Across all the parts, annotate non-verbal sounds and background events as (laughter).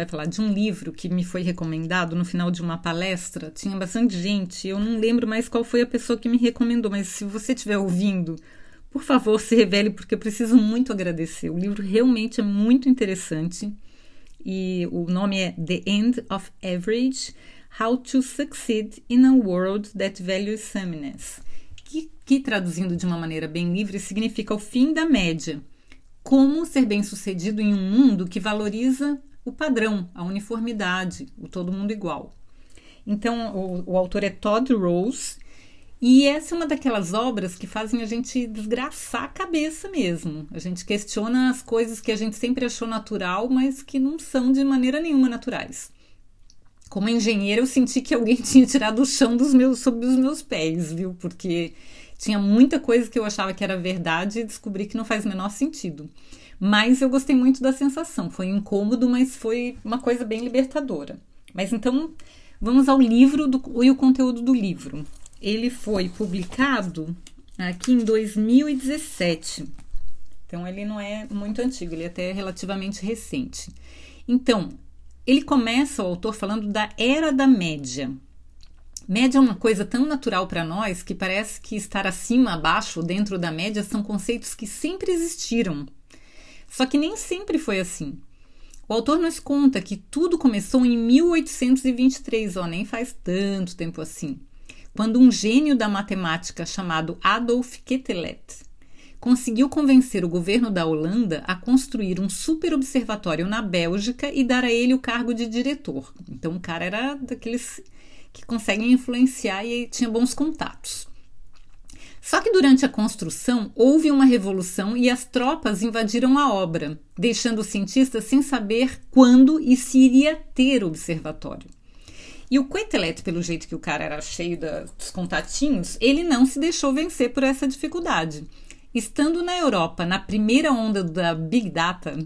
Vai falar de um livro que me foi recomendado no final de uma palestra. Tinha bastante gente, eu não lembro mais qual foi a pessoa que me recomendou, mas se você estiver ouvindo, por favor, se revele, porque eu preciso muito agradecer. O livro realmente é muito interessante e o nome é The End of Average: How to Succeed in a World That Values Sameness. Que, que traduzindo de uma maneira bem livre significa o fim da média. Como ser bem sucedido em um mundo que valoriza o padrão, a uniformidade, o todo mundo igual. Então, o, o autor é Todd Rose, e essa é uma daquelas obras que fazem a gente desgraçar a cabeça mesmo. A gente questiona as coisas que a gente sempre achou natural, mas que não são de maneira nenhuma naturais. Como engenheira, eu senti que alguém (laughs) tinha tirado o chão dos meus, sob os meus pés, viu? Porque tinha muita coisa que eu achava que era verdade e descobri que não faz o menor sentido. Mas eu gostei muito da sensação. Foi incômodo, mas foi uma coisa bem libertadora. Mas então, vamos ao livro do, e o conteúdo do livro. Ele foi publicado aqui em 2017. Então, ele não é muito antigo, ele é até relativamente recente. Então, ele começa, o autor, falando da Era da Média. Média é uma coisa tão natural para nós que parece que estar acima, abaixo, dentro da média são conceitos que sempre existiram só que nem sempre foi assim. O autor nos conta que tudo começou em 1823, ó, nem faz tanto tempo assim, quando um gênio da matemática chamado Adolf Quetelet conseguiu convencer o governo da Holanda a construir um super observatório na Bélgica e dar a ele o cargo de diretor. Então o cara era daqueles que conseguem influenciar e tinha bons contatos. Só que durante a construção houve uma revolução e as tropas invadiram a obra, deixando os cientistas sem saber quando e se iria ter observatório. E o Quetelet, pelo jeito que o cara era cheio dos contatinhos, ele não se deixou vencer por essa dificuldade. Estando na Europa, na primeira onda da Big Data,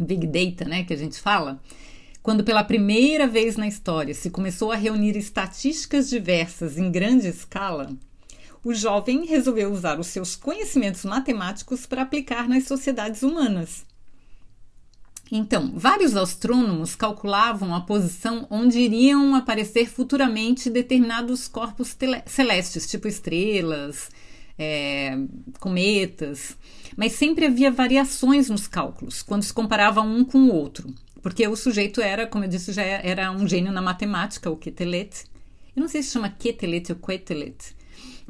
Big Data, né, que a gente fala, quando pela primeira vez na história se começou a reunir estatísticas diversas em grande escala, o jovem resolveu usar os seus conhecimentos matemáticos para aplicar nas sociedades humanas. Então, vários astrônomos calculavam a posição onde iriam aparecer futuramente determinados corpos celestes, tipo estrelas, é, cometas, mas sempre havia variações nos cálculos quando se comparava um com o outro, porque o sujeito era, como eu disse, já era um gênio na matemática, o Quetelet. Eu não sei se chama Quetelet ou Quetelet,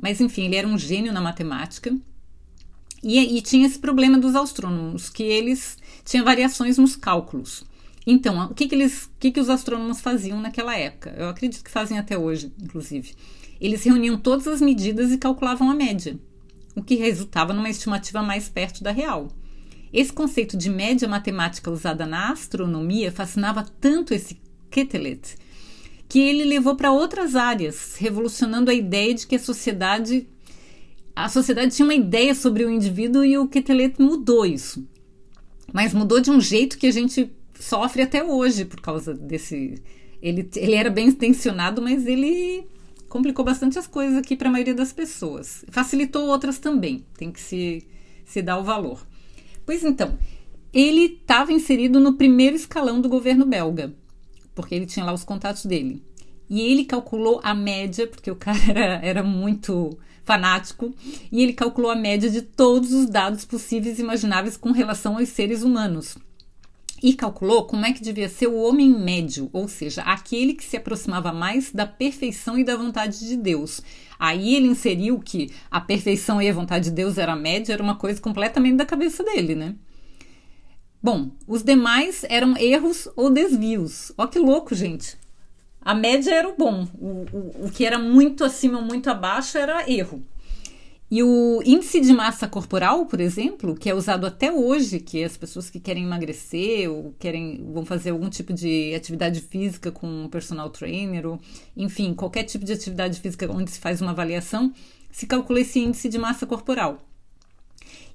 mas enfim, ele era um gênio na matemática. E, e tinha esse problema dos astrônomos, que eles tinham variações nos cálculos. Então, o que, que, eles, o que, que os astrônomos faziam naquela época? Eu acredito que fazem até hoje, inclusive. Eles reuniam todas as medidas e calculavam a média, o que resultava numa estimativa mais perto da real. Esse conceito de média matemática usada na astronomia fascinava tanto esse Quetelet que ele levou para outras áreas, revolucionando a ideia de que a sociedade a sociedade tinha uma ideia sobre o indivíduo e o Quetelet mudou isso. Mas mudou de um jeito que a gente sofre até hoje por causa desse ele, ele era bem intencionado, mas ele complicou bastante as coisas aqui para a maioria das pessoas. Facilitou outras também, tem que se, se dar o valor. Pois então, ele estava inserido no primeiro escalão do governo belga porque ele tinha lá os contatos dele. E ele calculou a média, porque o cara (laughs) era, era muito fanático, e ele calculou a média de todos os dados possíveis e imagináveis com relação aos seres humanos. E calculou como é que devia ser o homem médio, ou seja, aquele que se aproximava mais da perfeição e da vontade de Deus. Aí ele inseriu que a perfeição e a vontade de Deus era média, era uma coisa completamente da cabeça dele, né? Bom, os demais eram erros ou desvios. Ó que louco, gente. A média era o bom. O, o, o que era muito acima ou muito abaixo era erro. E o índice de massa corporal, por exemplo, que é usado até hoje, que as pessoas que querem emagrecer ou querem vão fazer algum tipo de atividade física com um personal trainer, ou, enfim, qualquer tipo de atividade física onde se faz uma avaliação, se calcula esse índice de massa corporal.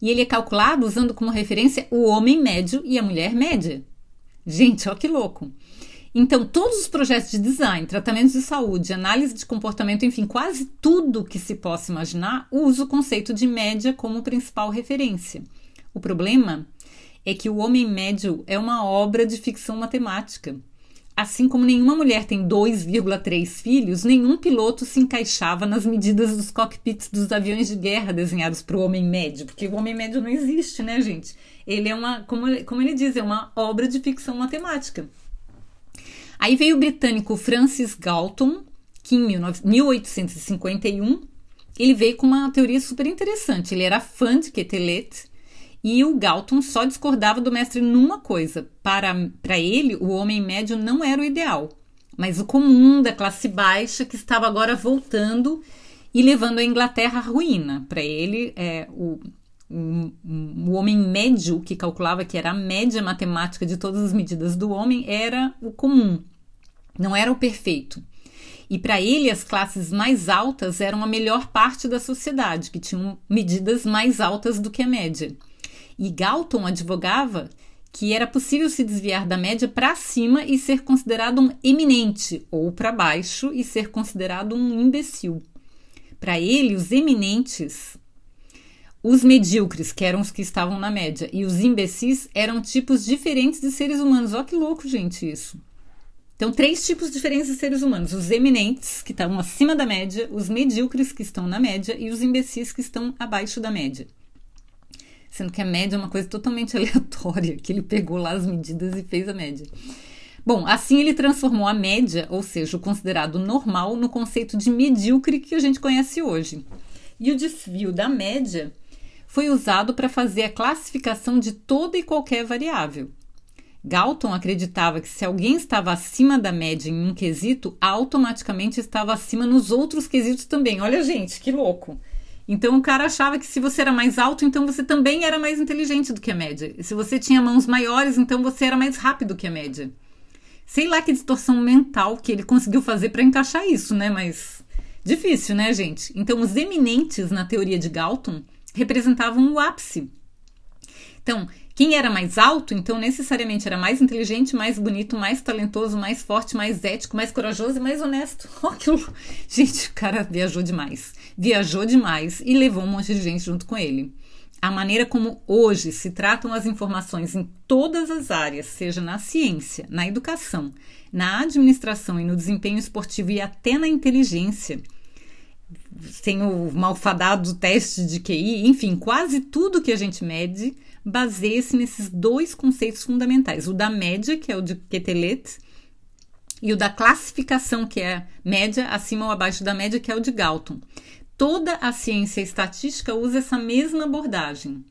E ele é calculado usando como referência o homem médio e a mulher média. Gente, olha que louco! Então, todos os projetos de design, tratamentos de saúde, análise de comportamento, enfim, quase tudo que se possa imaginar, usa o conceito de média como principal referência. O problema é que o homem médio é uma obra de ficção matemática. Assim como nenhuma mulher tem 2,3 filhos, nenhum piloto se encaixava nas medidas dos cockpits dos aviões de guerra desenhados para o homem médio, porque o homem médio não existe, né, gente? Ele é uma, como, como ele diz, é uma obra de ficção matemática. Aí veio o britânico Francis Galton, que em 1851 ele veio com uma teoria super interessante. Ele era fã de Quetelet e o Galton só discordava do mestre numa coisa: para, para ele, o homem médio não era o ideal, mas o comum da classe baixa que estava agora voltando e levando a Inglaterra à ruína. Para ele, é, o, o, o homem médio, que calculava que era a média matemática de todas as medidas do homem, era o comum, não era o perfeito. E para ele, as classes mais altas eram a melhor parte da sociedade, que tinham medidas mais altas do que a média. E Galton advogava que era possível se desviar da média para cima e ser considerado um eminente, ou para baixo e ser considerado um imbecil. Para ele, os eminentes os medíocres, que eram os que estavam na média, e os imbecis eram tipos diferentes de seres humanos. Olha que louco, gente, isso. Então, três tipos diferentes de seres humanos: os eminentes, que estão acima da média, os medíocres, que estão na média, e os imbecis, que estão abaixo da média. Sendo que a média é uma coisa totalmente (laughs) aleatória, que ele pegou lá as medidas e fez a média. Bom, assim ele transformou a média, ou seja, o considerado normal, no conceito de medíocre que a gente conhece hoje. E o desvio da média foi usado para fazer a classificação de toda e qualquer variável. Galton acreditava que se alguém estava acima da média em um quesito, automaticamente estava acima nos outros quesitos também. Olha, gente, que louco! Então o cara achava que se você era mais alto, então você também era mais inteligente do que a média. E se você tinha mãos maiores, então você era mais rápido que a média. Sei lá que distorção mental que ele conseguiu fazer para encaixar isso, né? Mas difícil, né, gente? Então os eminentes na teoria de Galton representavam o ápice. Então, quem era mais alto, então necessariamente era mais inteligente, mais bonito, mais talentoso, mais forte, mais ético, mais corajoso e mais honesto. (laughs) Oh, gente, o cara viajou demais. Viajou demais e levou um monte de gente junto com ele. A maneira como hoje se tratam as informações em todas as áreas, seja na ciência, na educação, na administração e no desempenho esportivo e até na inteligência, tem o malfadado teste de QI, enfim, quase tudo que a gente mede baseia-se nesses dois conceitos fundamentais: o da média, que é o de Quetelet, e o da classificação, que é média acima ou abaixo da média, que é o de Galton. Toda a ciência estatística usa essa mesma abordagem.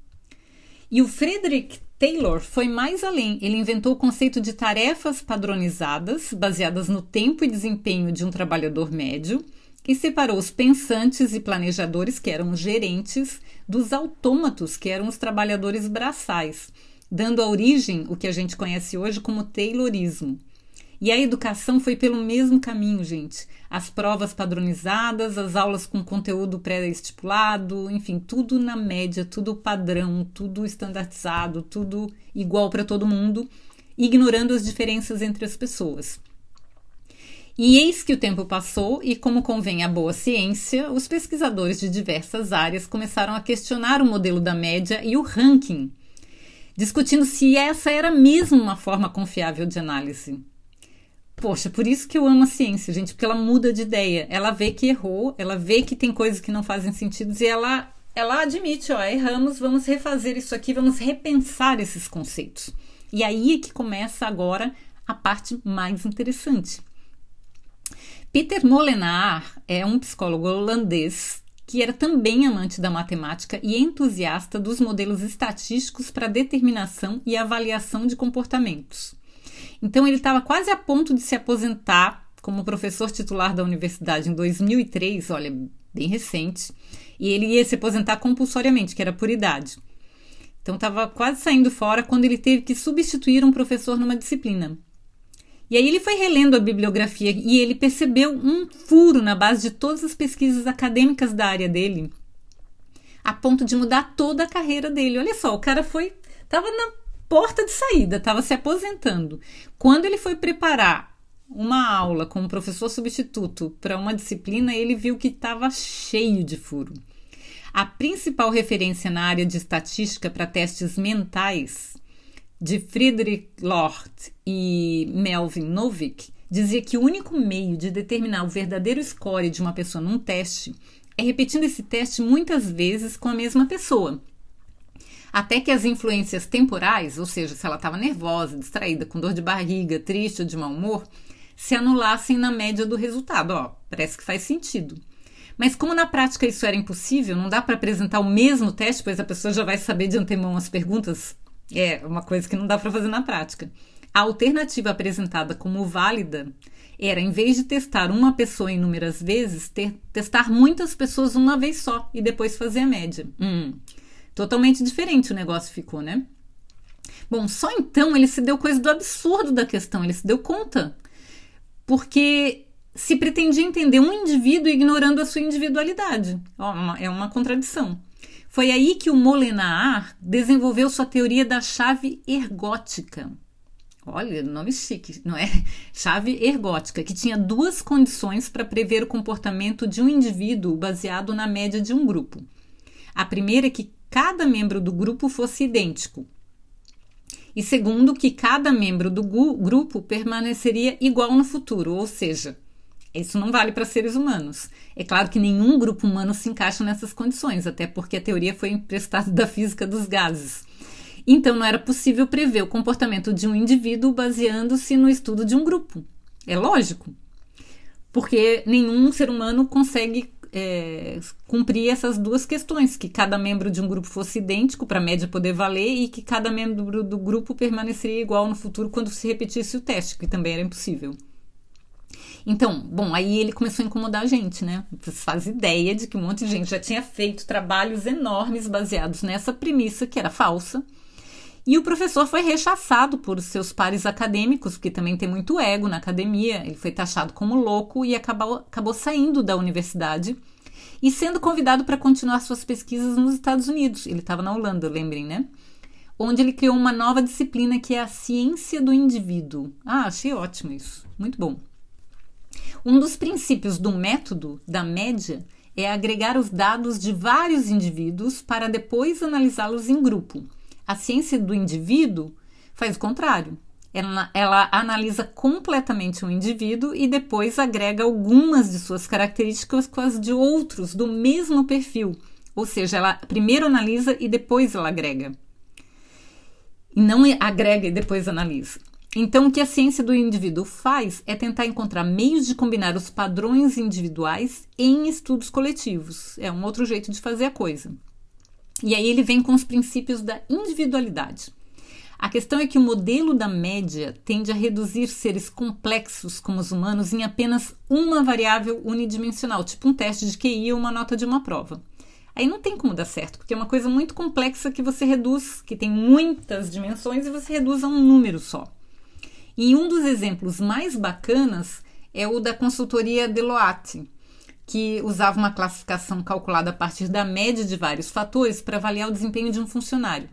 E o Frederick Taylor foi mais além. Ele inventou o conceito de tarefas padronizadas, baseadas no tempo e desempenho de um trabalhador médio, e separou os pensantes e planejadores, que eram os gerentes, dos autômatos, que eram os trabalhadores braçais, dando a origem o que a gente conhece hoje como Taylorismo. E a educação foi pelo mesmo caminho, gente. As provas padronizadas, as aulas com conteúdo pré-estipulado, enfim, tudo na média, tudo padrão, tudo estandartizado, tudo igual para todo mundo, ignorando as diferenças entre as pessoas. E eis que o tempo passou e, como convém à boa ciência, os pesquisadores de diversas áreas começaram a questionar o modelo da média e o ranking, discutindo se essa era mesmo uma forma confiável de análise. Poxa, por isso que eu amo a ciência, gente, porque ela muda de ideia. Ela vê que errou, ela vê que tem coisas que não fazem sentido e ela, ela admite, ó, erramos, vamos refazer isso aqui, vamos repensar esses conceitos. E aí é que começa agora a parte mais interessante. Peter Molenaar é um psicólogo holandês que era também amante da matemática e entusiasta dos modelos estatísticos para determinação e avaliação de comportamentos. Então ele estava quase a ponto de se aposentar como professor titular da universidade em 2003, olha, bem recente, e ele ia se aposentar compulsoriamente, que era por idade. Então estava quase saindo fora quando ele teve que substituir um professor numa disciplina. E aí ele foi relendo a bibliografia e ele percebeu um furo na base de todas as pesquisas acadêmicas da área dele, a ponto de mudar toda a carreira dele. Olha só, o cara foi estava na porta de saída, estava se aposentando. Quando ele foi preparar uma aula com um professor substituto para uma disciplina, ele viu que estava cheio de furo. A principal referência na área de estatística para testes mentais, de Friedrich Lord e Melvin Novick, dizia que o único meio de determinar o verdadeiro score de uma pessoa num teste é repetindo esse teste muitas vezes com a mesma pessoa. Até que as influências temporais, ou seja, se ela estava nervosa, distraída, com dor de barriga, triste ou de mau humor, se anulassem na média do resultado. Ó, parece que faz sentido. Mas como na prática isso era impossível, não dá para apresentar o mesmo teste, pois a pessoa já vai saber de antemão as perguntas. É uma coisa que não dá para fazer na prática. A alternativa apresentada como válida era, em vez de testar uma pessoa inúmeras vezes, ter, testar muitas pessoas uma vez só e depois fazer a média. Hum, totalmente diferente o negócio ficou, né? Bom, só então ele se deu coisa do absurdo da questão, ele se deu conta porque se pretendia entender um indivíduo ignorando a sua individualidade. É uma contradição. Foi aí que o Molenaar desenvolveu sua teoria da chave ergótica. Olha, nome chique, não é? (laughs) Chave ergótica, que tinha duas condições para prever o comportamento de um indivíduo baseado na média de um grupo. A primeira é que cada membro do grupo fosse idêntico, e segundo, que cada membro do grupo permaneceria igual no futuro, ou seja, isso não vale para seres humanos. É claro que nenhum grupo humano se encaixa nessas condições, até porque a teoria foi emprestada da física dos gases. Então não era possível prever o comportamento de um indivíduo baseando-se no estudo de um grupo. É lógico. Porque nenhum ser humano consegue é, cumprir essas duas questões: que cada membro de um grupo fosse idêntico para a média poder valer e que cada membro do grupo permaneceria igual no futuro quando se repetisse o teste, que também era impossível. Então, bom, aí ele começou a incomodar a gente, né? Você faz ideia de que um monte de gente já tinha feito trabalhos enormes baseados nessa premissa que era falsa. E o professor foi rechaçado por seus pares acadêmicos, porque também tem muito ego na academia. Ele foi taxado como louco e acabou, acabou saindo da universidade e sendo convidado para continuar suas pesquisas nos Estados Unidos. Ele estava na Holanda, lembrem, né? Onde ele criou uma nova disciplina que é a ciência do indivíduo. Ah, achei ótimo isso. Muito bom. Um dos princípios do método da média é agregar os dados de vários indivíduos para depois analisá-los em grupo. A ciência do indivíduo faz o contrário. Ela, ela, analisa completamente um indivíduo e depois agrega algumas de suas características com as de outros do mesmo perfil. Ou seja, ela primeiro analisa e depois ela agrega. E não agrega e depois analisa. Então, o que a ciência do indivíduo faz é tentar encontrar meios de combinar os padrões individuais em estudos coletivos. É um outro jeito de fazer a coisa. E aí ele vem com os princípios da individualidade. A questão é que o modelo da média tende a reduzir seres complexos como os humanos em apenas uma variável unidimensional, tipo um teste de QI ou uma nota de uma prova. Aí não tem como dar certo, porque é uma coisa muito complexa que você reduz, que tem muitas dimensões e você reduz a um número só. E um dos exemplos mais bacanas é o da consultoria Deloitte, que usava uma classificação calculada a partir da média de vários fatores para avaliar o desempenho de um funcionário.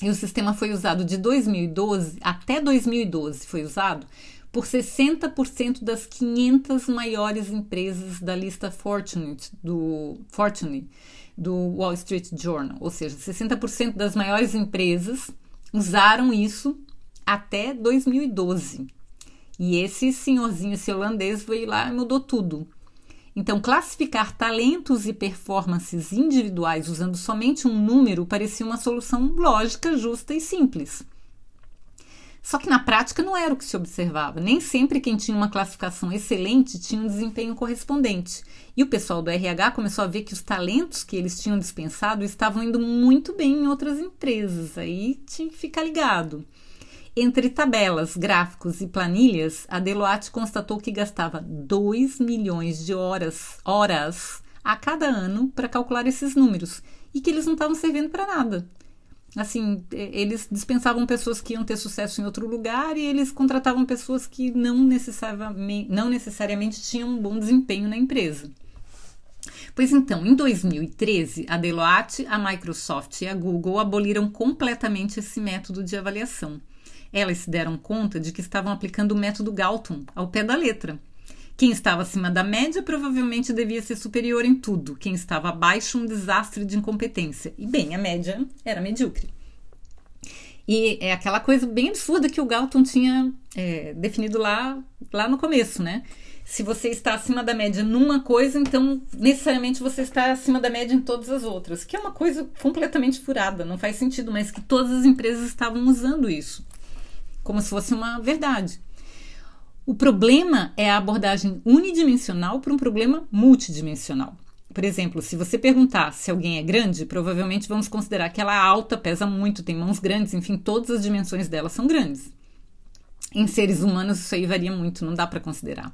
E o sistema foi usado de 2012 até 2012 foi usado por 60% das 500 maiores empresas da lista Fortune do Fortune do Wall Street Journal, ou seja, 60% das maiores empresas usaram isso até 2012. E esse senhorzinho, esse holandês, veio lá e mudou tudo. Então, classificar talentos e performances individuais usando somente um número parecia uma solução lógica, justa e simples. Só que na prática não era o que se observava. Nem sempre quem tinha uma classificação excelente tinha um desempenho correspondente. E o pessoal do RH começou a ver que os talentos que eles tinham dispensado estavam indo muito bem em outras empresas. Aí tinha que ficar ligado. Entre tabelas, gráficos e planilhas, a Deloitte constatou que gastava 2 milhões de horas, horas a cada ano para calcular esses números e que eles não estavam servindo para nada. Assim, eles dispensavam pessoas que iam ter sucesso em outro lugar e eles contratavam pessoas que não necessariamente, não necessariamente tinham um bom desempenho na empresa. Pois então, em 2013, a Deloitte, a Microsoft e a Google aboliram completamente esse método de avaliação. Elas se deram conta de que estavam aplicando o método Galton ao pé da letra. Quem estava acima da média provavelmente devia ser superior em tudo, quem estava abaixo, um desastre de incompetência. E bem, a média era medíocre. E é aquela coisa bem absurda que o Galton tinha é, definido lá, lá no começo, né? Se você está acima da média numa coisa, então necessariamente você está acima da média em todas as outras, que é uma coisa completamente furada, não faz sentido, mas que todas as empresas estavam usando isso como se fosse uma verdade. O problema é a abordagem unidimensional para um problema multidimensional. Por exemplo, se você perguntar se alguém é grande, provavelmente vamos considerar que ela é alta, pesa muito, tem mãos grandes, enfim, todas as dimensões dela são grandes. Em seres humanos, isso aí varia muito, não dá para considerar.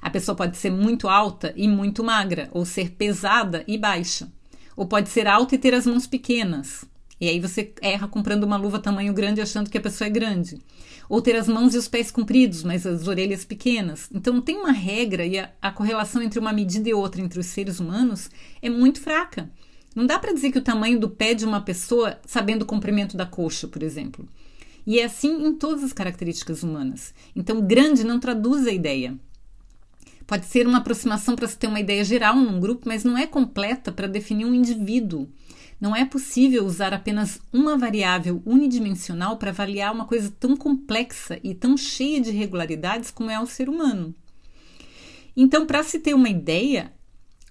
A pessoa pode ser muito alta e muito magra, ou ser pesada e baixa. Ou pode ser alta e ter as mãos pequenas. E aí você erra comprando uma luva tamanho grande achando que a pessoa é grande ou ter as mãos e os pés compridos, mas as orelhas pequenas. Então tem uma regra e a, a correlação entre uma medida e outra entre os seres humanos é muito fraca. Não dá para dizer que o tamanho do pé de uma pessoa sabendo o comprimento da coxa, por exemplo. E é assim em todas as características humanas. Então, grande não traduz a ideia. Pode ser uma aproximação para se ter uma ideia geral num grupo, mas não é completa para definir um indivíduo. Não é possível usar apenas uma variável unidimensional para avaliar uma coisa tão complexa e tão cheia de irregularidades como é o ser humano. Então, para se ter uma ideia,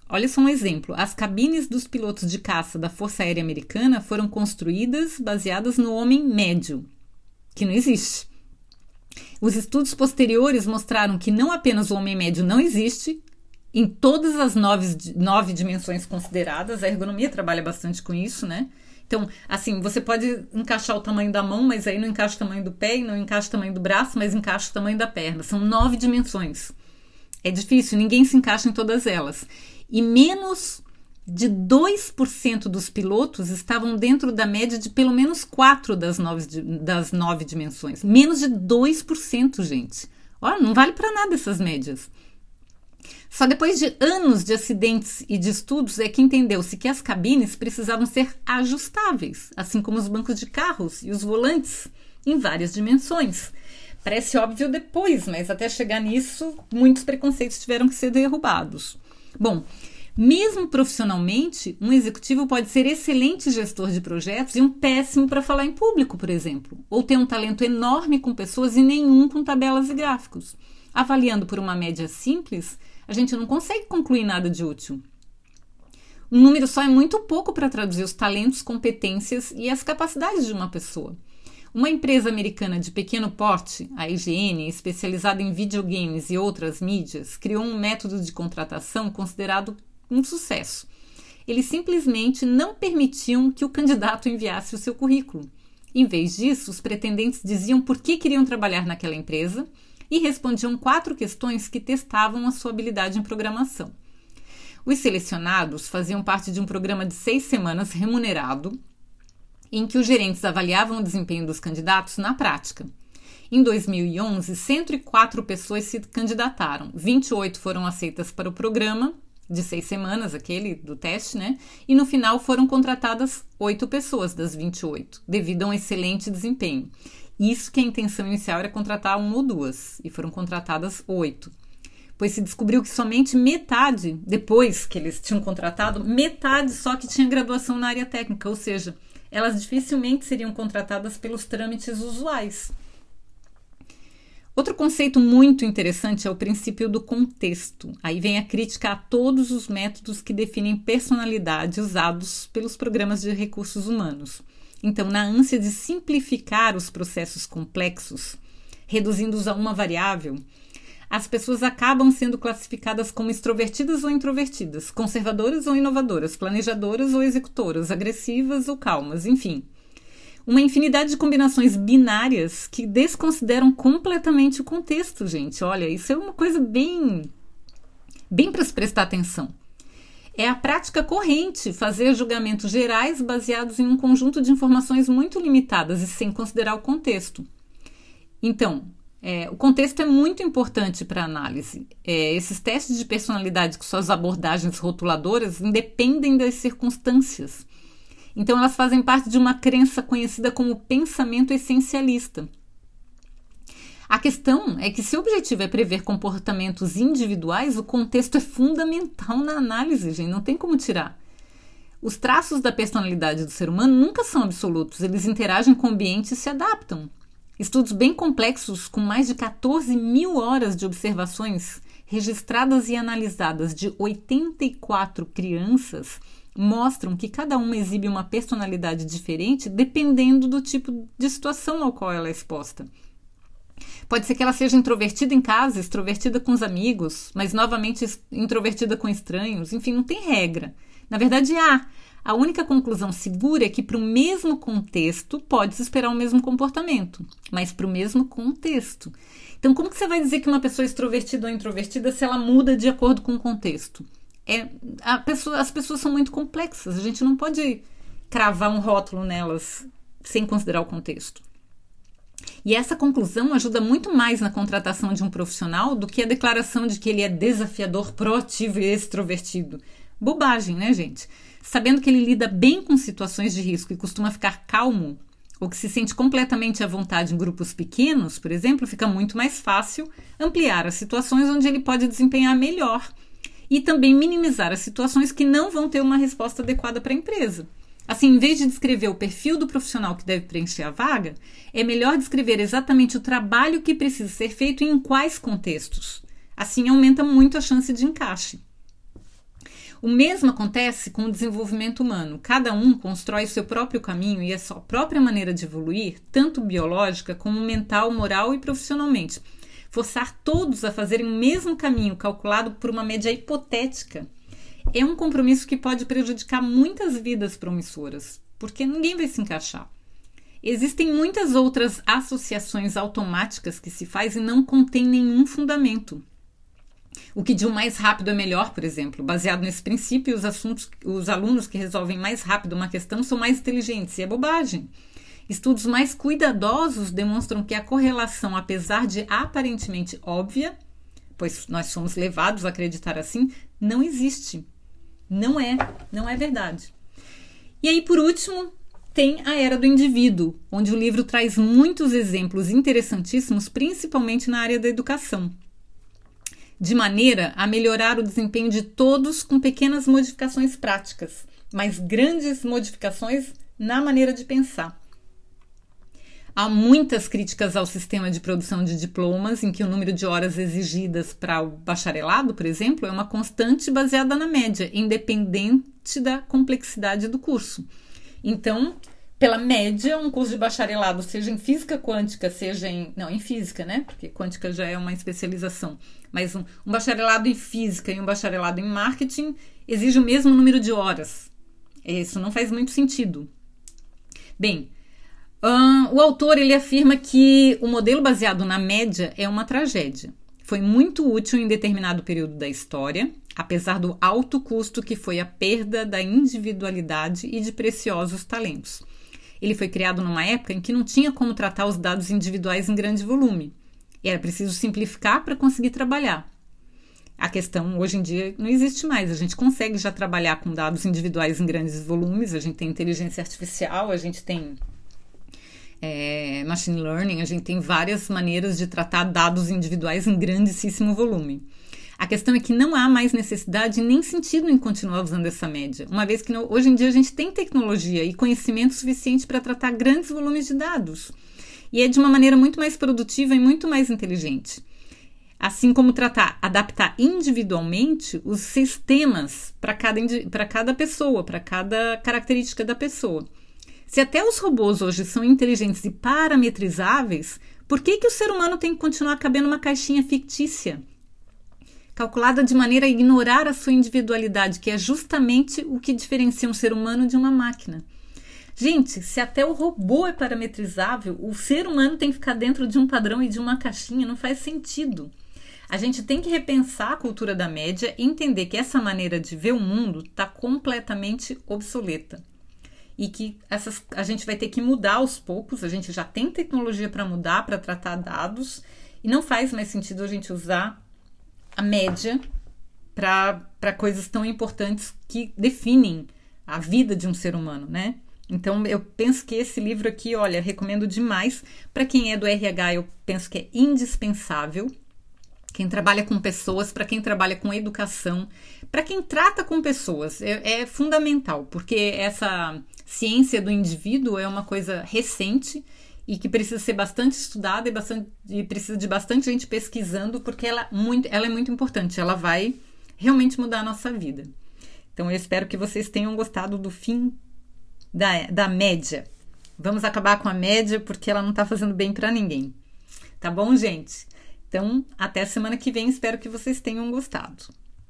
olha só um exemplo: as cabines dos pilotos de caça da Força Aérea Americana foram construídas baseadas no homem médio, que não existe. Os estudos posteriores mostraram que não apenas o homem médio não existe, em todas as nove, nove dimensões consideradas. A ergonomia trabalha bastante com isso, né? Então, assim, você pode encaixar o tamanho da mão, mas aí não encaixa o tamanho do pé, e não encaixa o tamanho do braço, mas encaixa o tamanho da perna. São nove dimensões. É difícil, ninguém se encaixa em todas elas. E menos de 2% dos pilotos estavam dentro da média de pelo menos quatro das nove, das nove dimensões. Menos de 2%, gente. Olha, não vale para nada essas médias. Só depois de anos de acidentes e de estudos é que entendeu-se que as cabines precisavam ser ajustáveis, assim como os bancos de carros e os volantes, em várias dimensões. Parece óbvio depois, mas até chegar nisso, muitos preconceitos tiveram que ser derrubados. Bom, mesmo profissionalmente, um executivo pode ser excelente gestor de projetos e um péssimo para falar em público, por exemplo, ou ter um talento enorme com pessoas e nenhum com tabelas e gráficos. Avaliando por uma média simples, a gente não consegue concluir nada de útil. Um número só é muito pouco para traduzir os talentos, competências e as capacidades de uma pessoa. Uma empresa americana de pequeno porte, a IGN, especializada em videogames e outras mídias, criou um método de contratação considerado um sucesso. Eles simplesmente não permitiam que o candidato enviasse o seu currículo. Em vez disso, os pretendentes diziam por que queriam trabalhar naquela empresa e respondiam quatro questões que testavam a sua habilidade em programação. Os selecionados faziam parte de um programa de seis semanas remunerado, em que os gerentes avaliavam o desempenho dos candidatos na prática. Em 2011, 104 pessoas se candidataram, 28 foram aceitas para o programa de seis semanas, aquele do teste, né? E no final foram contratadas oito pessoas das 28, devido a um excelente desempenho. Isso que a intenção inicial era contratar uma ou duas, e foram contratadas oito. Pois se descobriu que somente metade, depois que eles tinham contratado, metade só que tinha graduação na área técnica, ou seja, elas dificilmente seriam contratadas pelos trâmites usuais. Outro conceito muito interessante é o princípio do contexto. Aí vem a crítica a todos os métodos que definem personalidade usados pelos programas de recursos humanos. Então, na ânsia de simplificar os processos complexos, reduzindo-os a uma variável, as pessoas acabam sendo classificadas como extrovertidas ou introvertidas, conservadoras ou inovadoras, planejadoras ou executoras, agressivas ou calmas, enfim. Uma infinidade de combinações binárias que desconsideram completamente o contexto, gente. Olha, isso é uma coisa bem bem para se prestar atenção. É a prática corrente fazer julgamentos gerais baseados em um conjunto de informações muito limitadas e sem considerar o contexto. Então, é, o contexto é muito importante para a análise. É, esses testes de personalidade com suas abordagens rotuladoras independem das circunstâncias. Então, elas fazem parte de uma crença conhecida como pensamento essencialista. A questão é que, se o objetivo é prever comportamentos individuais, o contexto é fundamental na análise, gente, não tem como tirar. Os traços da personalidade do ser humano nunca são absolutos, eles interagem com o ambiente e se adaptam. Estudos bem complexos, com mais de 14 mil horas de observações registradas e analisadas de 84 crianças, mostram que cada uma exibe uma personalidade diferente dependendo do tipo de situação ao qual ela é exposta. Pode ser que ela seja introvertida em casa, extrovertida com os amigos, mas novamente introvertida com estranhos. Enfim, não tem regra. Na verdade, há. A única conclusão segura é que para o mesmo contexto pode-se esperar o mesmo comportamento, mas para o mesmo contexto. Então, como que você vai dizer que uma pessoa é extrovertida ou introvertida se ela muda de acordo com o contexto? É, pessoa, as pessoas são muito complexas, a gente não pode cravar um rótulo nelas sem considerar o contexto. E essa conclusão ajuda muito mais na contratação de um profissional do que a declaração de que ele é desafiador, proativo e extrovertido. Bobagem, né, gente? Sabendo que ele lida bem com situações de risco e costuma ficar calmo, ou que se sente completamente à vontade em grupos pequenos, por exemplo, fica muito mais fácil ampliar as situações onde ele pode desempenhar melhor e também minimizar as situações que não vão ter uma resposta adequada para a empresa. Assim, em vez de descrever o perfil do profissional que deve preencher a vaga, é melhor descrever exatamente o trabalho que precisa ser feito e em quais contextos. Assim, aumenta muito a chance de encaixe. O mesmo acontece com o desenvolvimento humano. Cada um constrói seu próprio caminho e a sua própria maneira de evoluir, tanto biológica como mental, moral e profissionalmente. Forçar todos a fazerem o mesmo caminho calculado por uma média hipotética é um compromisso que pode prejudicar muitas vidas promissoras, porque ninguém vai se encaixar. Existem muitas outras associações automáticas que se faz e não contém nenhum fundamento. O que de um mais rápido é melhor, por exemplo. Baseado nesse princípio, os, assuntos, os alunos que resolvem mais rápido uma questão são mais inteligentes. E é bobagem. Estudos mais cuidadosos demonstram que a correlação, apesar de aparentemente óbvia, pois nós somos levados a acreditar assim, não existe. Não é, não é verdade. E aí, por último, tem a Era do Indivíduo, onde o livro traz muitos exemplos interessantíssimos, principalmente na área da educação, de maneira a melhorar o desempenho de todos com pequenas modificações práticas, mas grandes modificações na maneira de pensar. Há muitas críticas ao sistema de produção de diplomas, em que o número de horas exigidas para o bacharelado, por exemplo, é uma constante baseada na média, independente da complexidade do curso. Então, pela média, um curso de bacharelado, seja em física quântica, seja em. Não, em física, né? Porque quântica já é uma especialização. Mas um, um bacharelado em física e um bacharelado em marketing exige o mesmo número de horas. Isso não faz muito sentido. Bem, o autor ele afirma que o modelo baseado na média é uma tragédia. Foi muito útil em determinado período da história, apesar do alto custo que foi a perda da individualidade e de preciosos talentos. Ele foi criado numa época em que não tinha como tratar os dados individuais em grande volume. Era preciso simplificar para conseguir trabalhar. A questão hoje em dia não existe mais. A gente consegue já trabalhar com dados individuais em grandes volumes, a gente tem inteligência artificial, a gente tem é, machine learning, a gente tem várias maneiras de tratar dados individuais em grandíssimo volume. A questão é que não há mais necessidade nem sentido em continuar usando essa média, uma vez que no, hoje em dia a gente tem tecnologia e conhecimento suficiente para tratar grandes volumes de dados. E é de uma maneira muito mais produtiva e muito mais inteligente. Assim como tratar, adaptar individualmente os sistemas para cada, cada pessoa, para cada característica da pessoa. Se até os robôs hoje são inteligentes e parametrizáveis, por que, que o ser humano tem que continuar cabendo uma caixinha fictícia? Calculada de maneira a ignorar a sua individualidade, que é justamente o que diferencia um ser humano de uma máquina. Gente, se até o robô é parametrizável, o ser humano tem que ficar dentro de um padrão e de uma caixinha, não faz sentido. A gente tem que repensar a cultura da média e entender que essa maneira de ver o mundo está completamente obsoleta. E que essas, a gente vai ter que mudar aos poucos. A gente já tem tecnologia para mudar, para tratar dados, e não faz mais sentido a gente usar a média para coisas tão importantes que definem a vida de um ser humano, né? Então eu penso que esse livro aqui, olha, recomendo demais para quem é do RH, eu penso que é indispensável. Quem trabalha com pessoas, para quem trabalha com educação, para quem trata com pessoas, é, é fundamental, porque essa ciência do indivíduo é uma coisa recente e que precisa ser bastante estudada e, bastante, e precisa de bastante gente pesquisando, porque ela, muito, ela é muito importante, ela vai realmente mudar a nossa vida. Então eu espero que vocês tenham gostado do fim da, da média. Vamos acabar com a média porque ela não está fazendo bem para ninguém. Tá bom, gente? Então, até semana que vem. Espero que vocês tenham gostado.